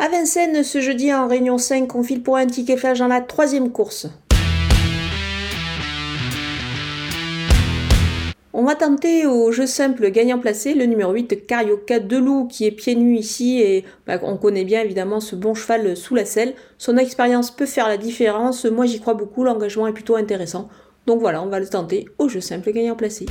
À Vincennes, ce jeudi en réunion 5, on file pour un ticket flash dans la troisième course. On va tenter au jeu simple gagnant placé le numéro 8 Carioca Delou qui est pieds nus ici et bah, on connaît bien évidemment ce bon cheval sous la selle. Son expérience peut faire la différence, moi j'y crois beaucoup, l'engagement est plutôt intéressant. Donc voilà, on va le tenter au jeu simple gagnant placé.